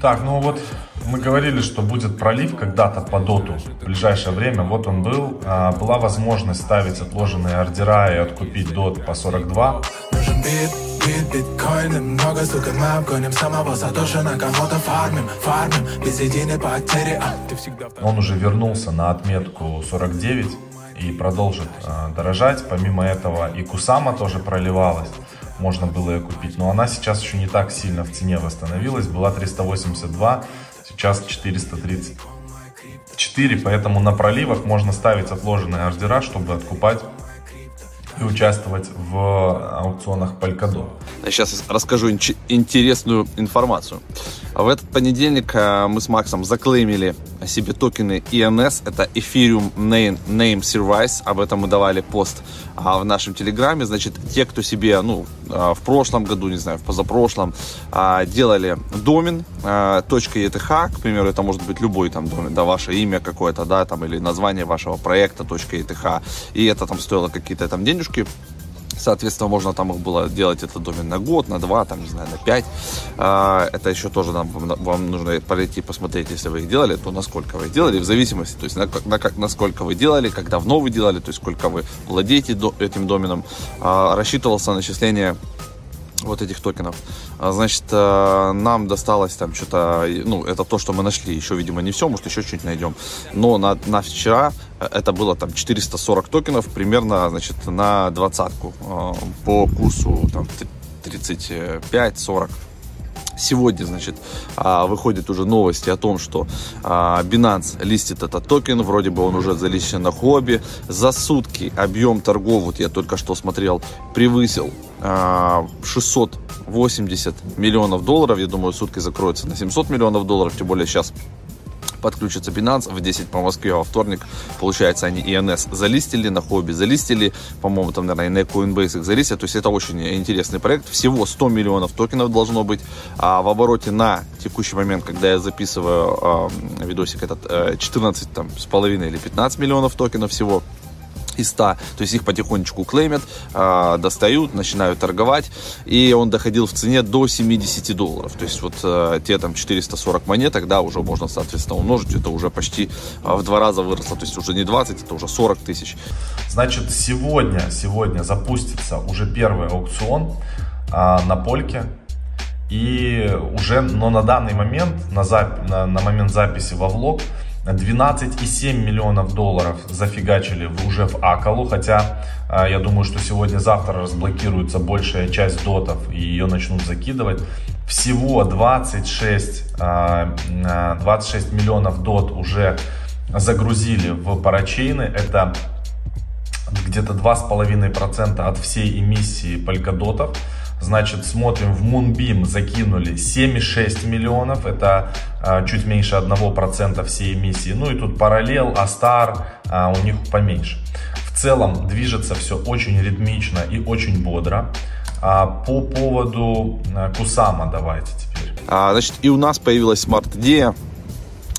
Так, ну вот мы говорили, что будет пролив когда-то по доту в ближайшее время. Вот он был. А, была возможность ставить отложенные ордера и откупить дот по 42. Он уже вернулся на отметку 49 и продолжит э, дорожать. Помимо этого и Кусама тоже проливалась можно было ее купить. Но она сейчас еще не так сильно в цене восстановилась. Была 382, сейчас 434. Поэтому на проливах можно ставить отложенные ордера, чтобы откупать и участвовать в аукционах Polkadot. Сейчас расскажу интересную информацию. В этот понедельник э, мы с Максом заклеймили себе токены ENS, это Ethereum Name, Name Service, об этом мы давали пост а, в нашем телеграме, значит, те, кто себе, ну, а, в прошлом году, не знаю, в позапрошлом, а, делали домен, .eth, к примеру, это может быть любой там домен, да, ваше имя какое-то, да, там, или название вашего проекта .eth, и это там стоило какие-то там денежки, Соответственно, можно там их было делать этот домен на год, на два, там, не знаю, на пять. А, это еще тоже нам, вам нужно пройти посмотреть, если вы их делали, то насколько вы их делали, в зависимости, то есть на, на, насколько вы делали, как давно вы делали, то есть сколько вы владеете этим доменом. А, рассчитывался начисление вот этих токенов. А, значит, э, нам досталось там что-то, ну, это то, что мы нашли, еще, видимо, не все, может, еще что-нибудь найдем. Но на, на вчера это было там 440 токенов, примерно, значит, на двадцатку по курсу там 35-40 Сегодня, значит, а, выходят уже новости о том, что а, Binance листит этот токен, вроде бы он уже залищен на хобби. За сутки объем торгов, вот я только что смотрел, превысил 680 а, миллионов долларов. Я думаю, сутки закроются на 700 миллионов долларов, тем более сейчас подключится Binance в 10 по Москве во вторник. Получается, они ENS залистили, на хобби залистили, по-моему, там, наверное, и на Coinbase их залистят. То есть это очень интересный проект. Всего 100 миллионов токенов должно быть. А в обороте на текущий момент, когда я записываю э, видосик этот, 14 э, там, с половиной или 15 миллионов токенов всего из 100. То есть их потихонечку клеймят, э, достают, начинают торговать. И он доходил в цене до 70 долларов. То есть вот э, те там 440 монеток, да, уже можно, соответственно, умножить. Это уже почти э, в два раза выросло. То есть уже не 20, это уже 40 тысяч. Значит, сегодня, сегодня запустится уже первый аукцион э, на Польке. И уже, но на данный момент, на, зап, на, на момент записи во влог, 12,7 миллионов долларов зафигачили уже в Акалу, хотя а, я думаю, что сегодня-завтра разблокируется большая часть дотов и ее начнут закидывать. Всего 26, 26 а, а, миллионов дот уже загрузили в парачейны. Это где-то 2,5% от всей эмиссии полькодотов. Значит, смотрим в Moonbeam закинули 7,6 миллионов, это а, чуть меньше 1% всей эмиссии. Ну и тут параллел, Астар, а, у них поменьше. В целом движется все очень ритмично и очень бодро. А по поводу а, Кусама давайте теперь. А, значит, и у нас появилась смарт-идея.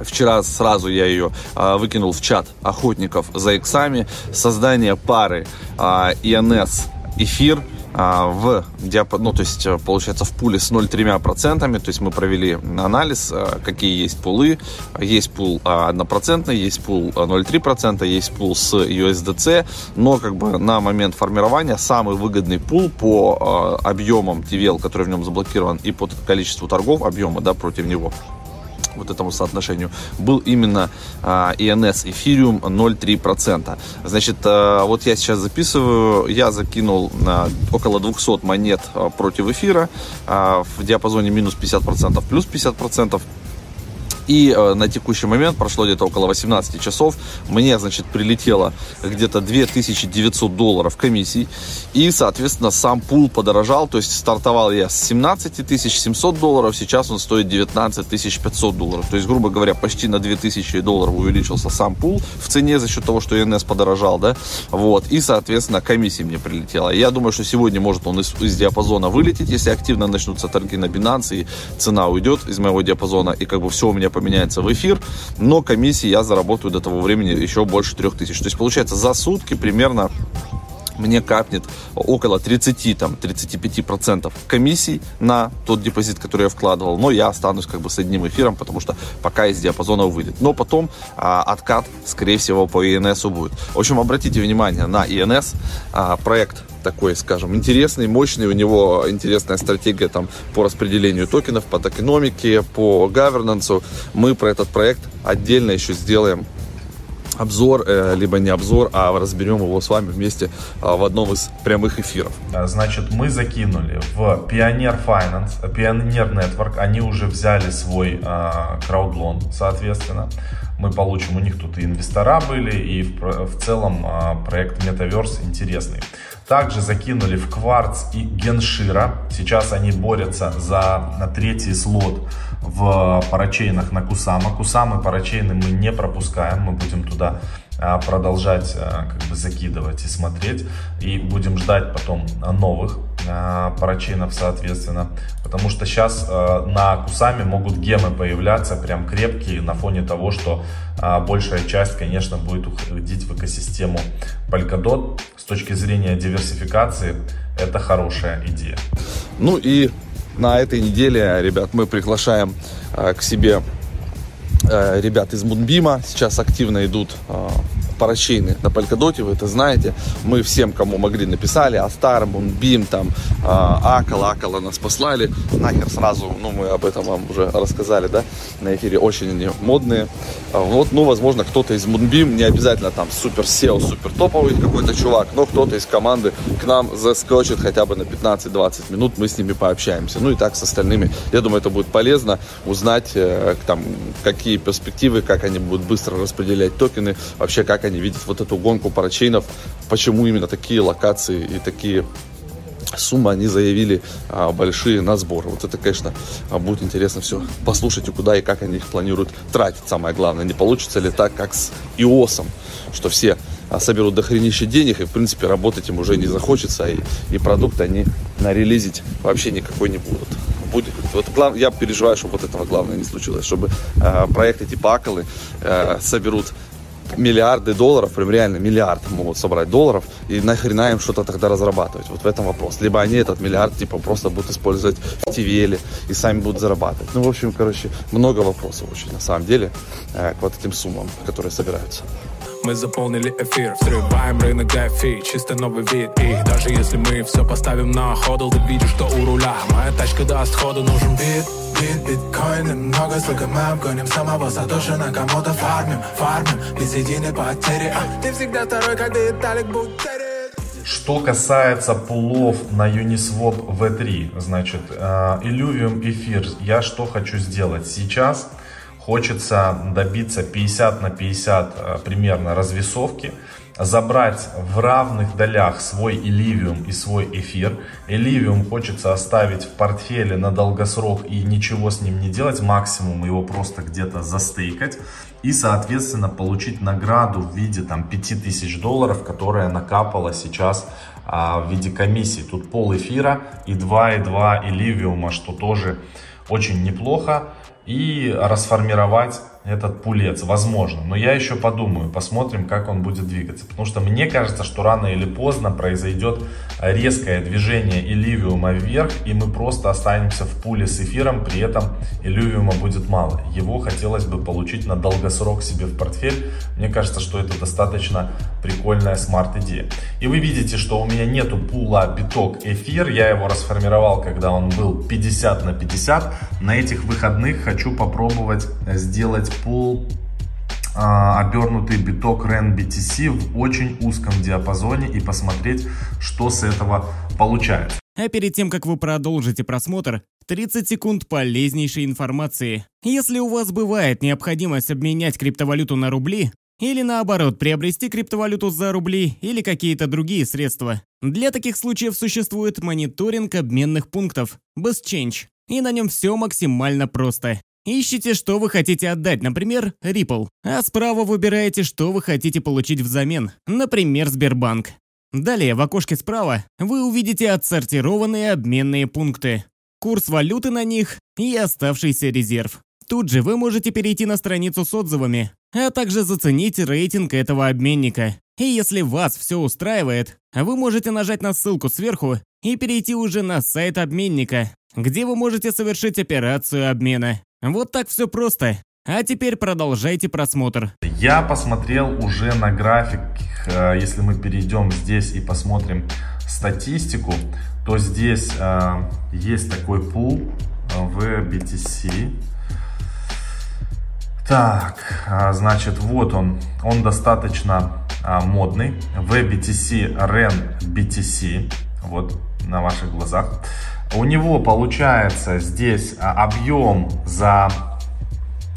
Вчера сразу я ее а, выкинул в чат охотников за иксами. Создание пары а, INS эфир в диапазон, ну, то есть, э, получается, в пуле с 0,3%, то есть мы провели анализ, э, какие есть пулы, есть пул 1%, есть пул 0,3%, есть пул с USDC, но как бы на момент формирования самый выгодный пул по объемам TVL, который в нем заблокирован, и по количеству торгов объема, да, против него, вот этому соотношению, был именно а, ENS Ethereum 0,3%. Значит, а, вот я сейчас записываю, я закинул а, около 200 монет а, против эфира а, в диапазоне минус 50%, плюс 50%. И э, на текущий момент, прошло где-то около 18 часов, мне, значит, прилетело где-то 2900 долларов комиссий. И, соответственно, сам пул подорожал. То есть стартовал я с 17 700 долларов, сейчас он стоит 19 500 долларов. То есть, грубо говоря, почти на 2000 долларов увеличился сам пул в цене за счет того, что ЕНС подорожал, да. Вот. И, соответственно, комиссии мне прилетело. Я думаю, что сегодня может он из, из диапазона вылететь, если активно начнутся торги на Binance, и цена уйдет из моего диапазона, и как бы все у меня поменяется в эфир, но комиссии я заработаю до того времени еще больше 3000. То есть получается за сутки примерно мне капнет около 30, там, 35% комиссий на тот депозит, который я вкладывал, но я останусь как бы с одним эфиром, потому что пока из диапазона выйдет. Но потом а, откат, скорее всего, по ИНС будет. В общем, обратите внимание на ИНС, а, проект такой, скажем, интересный, мощный, у него интересная стратегия там по распределению токенов, по токеномике, по governance. Мы про этот проект отдельно еще сделаем обзор, э, либо не обзор, а разберем его с вами вместе а, в одном из прямых эфиров. Значит, мы закинули в Pioneer Finance, Pioneer Network, они уже взяли свой а, краудлон, соответственно. Мы получим, у них тут и инвестора были, и в, целом а, проект Metaverse интересный. Также закинули в Кварц и Геншира. Сейчас они борются за третий слот в парачейнах на Кусама. Кусамы парачейны мы не пропускаем, мы будем туда а, продолжать а, как бы закидывать и смотреть. И будем ждать потом новых а, парачейнов, соответственно. Потому что сейчас на Кусаме могут гемы появляться прям крепкие на фоне того, что большая часть, конечно, будет уходить в экосистему Polkadot. С точки зрения диверсификации это хорошая идея. Ну и на этой неделе, ребят, мы приглашаем к себе ребят из Мунбима. Сейчас активно идут парачейны на Polkadot, вы это знаете. Мы всем, кому могли, написали, Астар, Бим, там, а, Акала, Акала нас послали. Нахер сразу, ну, мы об этом вам уже рассказали, да, на эфире, очень они модные. А, вот, ну, возможно, кто-то из Moonbeam, не обязательно там супер SEO, супер топовый какой-то чувак, но кто-то из команды к нам заскочит хотя бы на 15-20 минут, мы с ними пообщаемся. Ну и так с остальными. Я думаю, это будет полезно узнать, э, там, какие перспективы, как они будут быстро распределять токены, вообще как они видят вот эту гонку парачейнов, почему именно такие локации и такие суммы они заявили а, большие на сбор. Вот это, конечно, а, будет интересно все послушать, и куда и как они их планируют тратить. Самое главное, не получится ли так, как с ИОСом, что все а, соберут дохренище денег, и, в принципе, работать им уже не захочется, и, и продукт они нарелизить вообще никакой не будут. Будет, вот глав, я переживаю, чтобы вот этого главное не случилось, чтобы э, проекты типа Акалы э, соберут миллиарды долларов, прям реально миллиард могут собрать долларов, и нахрена им что-то тогда разрабатывать? Вот в этом вопрос. Либо они этот миллиард, типа, просто будут использовать в TVL и сами будут зарабатывать. Ну, в общем, короче, много вопросов очень, на самом деле, э, к вот этим суммам, которые собираются. Мы заполнили эфир, взрываем рынок DeFi, чисто новый вид. И даже если мы все поставим на ходл, ты видишь, что у руля Моя тачка даст ходу, нужен бит Бит, биткоины. Много, сколько мы обгоним Самого Сатоши на кому-то фармим, фармим Без единой потери, а ты всегда второй, как Виталик Бутерин что касается пулов на Uniswap V3, значит, Illuvium эфир, я что хочу сделать? Сейчас? Хочется добиться 50 на 50 э, примерно развесовки, забрать в равных долях свой Элливиум и свой эфир. Элливиум хочется оставить в портфеле на долгосрок и ничего с ним не делать, максимум его просто где-то застейкать. И, соответственно, получить награду в виде там 5000 долларов, которая накапала сейчас а, в виде комиссии. Тут пол эфира и 2,2 Элливиума, что тоже очень неплохо. И расформировать этот пулец, возможно. Но я еще подумаю, посмотрим, как он будет двигаться. Потому что мне кажется, что рано или поздно произойдет резкое движение Илливиума вверх, и мы просто останемся в пуле с эфиром, при этом Илливиума будет мало. Его хотелось бы получить на долгосрок себе в портфель. Мне кажется, что это достаточно прикольная смарт-идея. И вы видите, что у меня нету пула биток эфир. Я его расформировал, когда он был 50 на 50. На этих выходных хочу попробовать сделать пул а, обернутый биток REN BTC в очень узком диапазоне и посмотреть, что с этого получается. А перед тем, как вы продолжите просмотр, 30 секунд полезнейшей информации. Если у вас бывает необходимость обменять криптовалюту на рубли, или наоборот, приобрести криптовалюту за рубли или какие-то другие средства. Для таких случаев существует мониторинг обменных пунктов, BestChange, и на нем все максимально просто. Ищите, что вы хотите отдать, например, Ripple, а справа выбираете, что вы хотите получить взамен, например, Сбербанк. Далее в окошке справа вы увидите отсортированные обменные пункты, курс валюты на них и оставшийся резерв. Тут же вы можете перейти на страницу с отзывами, а также заценить рейтинг этого обменника. И если вас все устраивает, вы можете нажать на ссылку сверху и перейти уже на сайт обменника, где вы можете совершить операцию обмена. Вот так все просто. А теперь продолжайте просмотр. Я посмотрел уже на график, э, если мы перейдем здесь и посмотрим статистику, то здесь э, есть такой пул э, в BTC. Так, значит, вот он. Он достаточно модный. VBTC REN BTC. Вот на ваших глазах. У него получается здесь объем за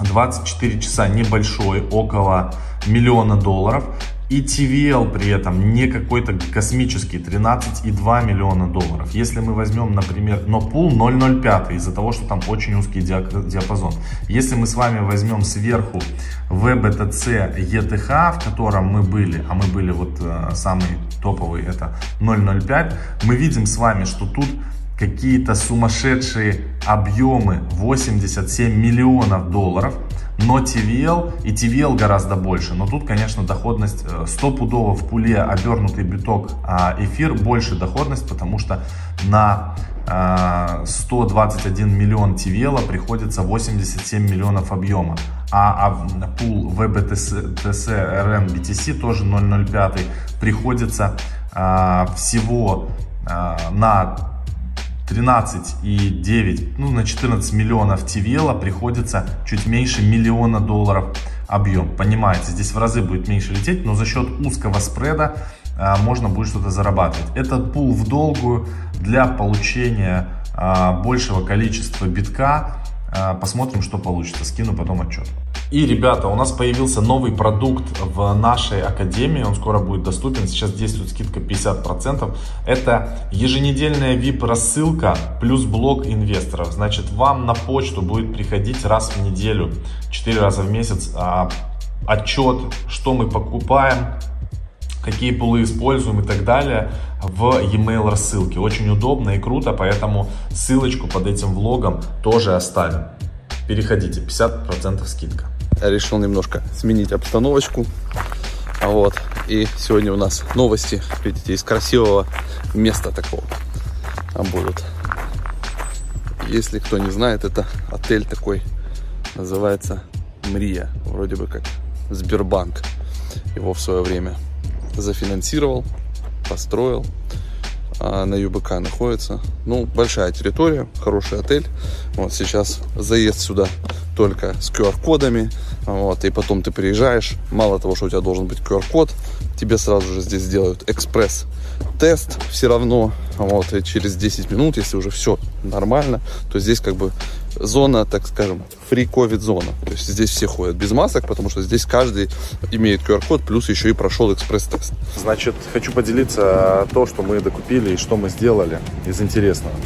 24 часа небольшой, около миллиона долларов. И TVL при этом не какой-то космический, 13,2 миллиона долларов. Если мы возьмем, например, но пул 0,05 из-за того, что там очень узкий диапазон. Если мы с вами возьмем сверху VBTC ETH, в котором мы были, а мы были вот э, самый топовый, это 0,05, мы видим с вами, что тут какие-то сумасшедшие объемы 87 миллионов долларов, но TVL и TVL гораздо больше. Но тут, конечно, доходность 100 э, пудово в пуле обернутый биток, а эфир больше доходность, потому что на 121 э, миллион TVL приходится 87 миллионов объема. А, а пул VBTC RN BTC тоже 005 приходится а, всего а, на 13,9, ну на 14 миллионов TVL приходится чуть меньше миллиона долларов объем. Понимаете, здесь в разы будет меньше лететь, но за счет узкого спреда а, можно будет что-то зарабатывать. Этот пул в долгую для получения а, большего количества битка. А, посмотрим, что получится. Скину потом отчет. И, ребята, у нас появился новый продукт в нашей академии, он скоро будет доступен, сейчас действует скидка 50%. Это еженедельная VIP-рассылка плюс блок инвесторов. Значит, вам на почту будет приходить раз в неделю, 4 раза в месяц а, отчет, что мы покупаем, какие пулы используем и так далее в e-mail рассылке. Очень удобно и круто, поэтому ссылочку под этим влогом тоже оставим. Переходите, 50% скидка решил немножко сменить обстановочку. Вот. И сегодня у нас новости, видите, из красивого места такого будут. Если кто не знает, это отель такой, называется Мрия, вроде бы как Сбербанк его в свое время зафинансировал, построил. А на ЮБК находится. Ну, большая территория, хороший отель. Вот сейчас заезд сюда только с QR-кодами. Вот, и потом ты приезжаешь, мало того, что у тебя должен быть QR-код, тебе сразу же здесь сделают экспресс-тест все равно. Вот, и через 10 минут, если уже все нормально, то здесь как бы зона, так скажем, free-covid зона. То есть здесь все ходят без масок, потому что здесь каждый имеет QR-код, плюс еще и прошел экспресс-тест. Значит, хочу поделиться то, что мы докупили и что мы сделали из интересного.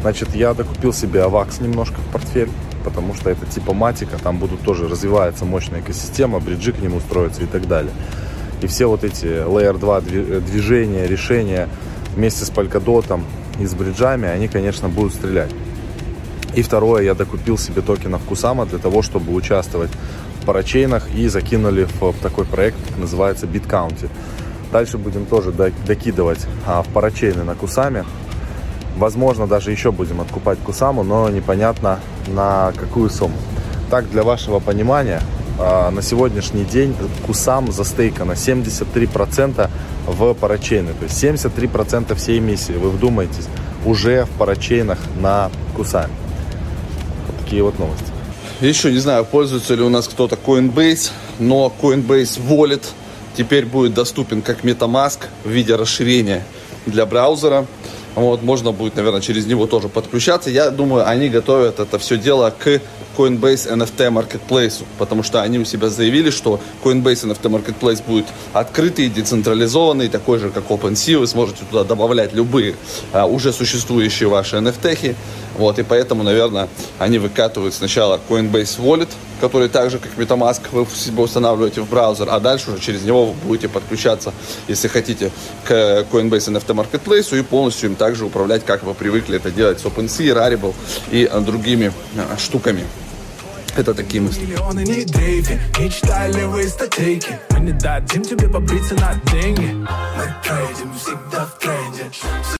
Значит, я докупил себе авакс немножко в портфель потому что это типа матика, там будут тоже развивается мощная экосистема, бриджи к нему строятся и так далее. И все вот эти Layer 2 движения, решения вместе с Polkadot и с бриджами, они, конечно, будут стрелять. И второе, я докупил себе токенов Кусама для того, чтобы участвовать в парачейнах и закинули в такой проект, называется BitCounty. Дальше будем тоже докидывать а, в парачейны на Кусаме. Возможно, даже еще будем откупать Кусаму, но непонятно на какую сумму. Так, для вашего понимания, а, на сегодняшний день Кусам за застейкано 73% в парачейны. То есть 73% всей эмиссии, вы вдумайтесь, уже в парачейнах на Кусаме. Вот такие вот новости. Еще не знаю, пользуется ли у нас кто-то Coinbase, но Coinbase Wallet теперь будет доступен как MetaMask в виде расширения для браузера. Вот, можно будет, наверное, через него тоже подключаться. Я думаю, они готовят это все дело к Coinbase NFT Marketplace, потому что они у себя заявили, что Coinbase NFT Marketplace будет открытый, децентрализованный, такой же, как OpenSea. Вы сможете туда добавлять любые а, уже существующие ваши NFT. Вот, и поэтому, наверное, они выкатывают сначала Coinbase Wallet, который так же, как MetaMask, вы себе устанавливаете в браузер, а дальше уже через него вы будете подключаться, если хотите, к Coinbase NFT Marketplace и полностью им также управлять, как вы привыкли это делать с OpenSea, Rarible и другими а, штуками. Это такие мысли. Миллионы не дрейфе, не левые статейки Мы не дадим тебе побриться на деньги. Мы трейдим всегда в тренде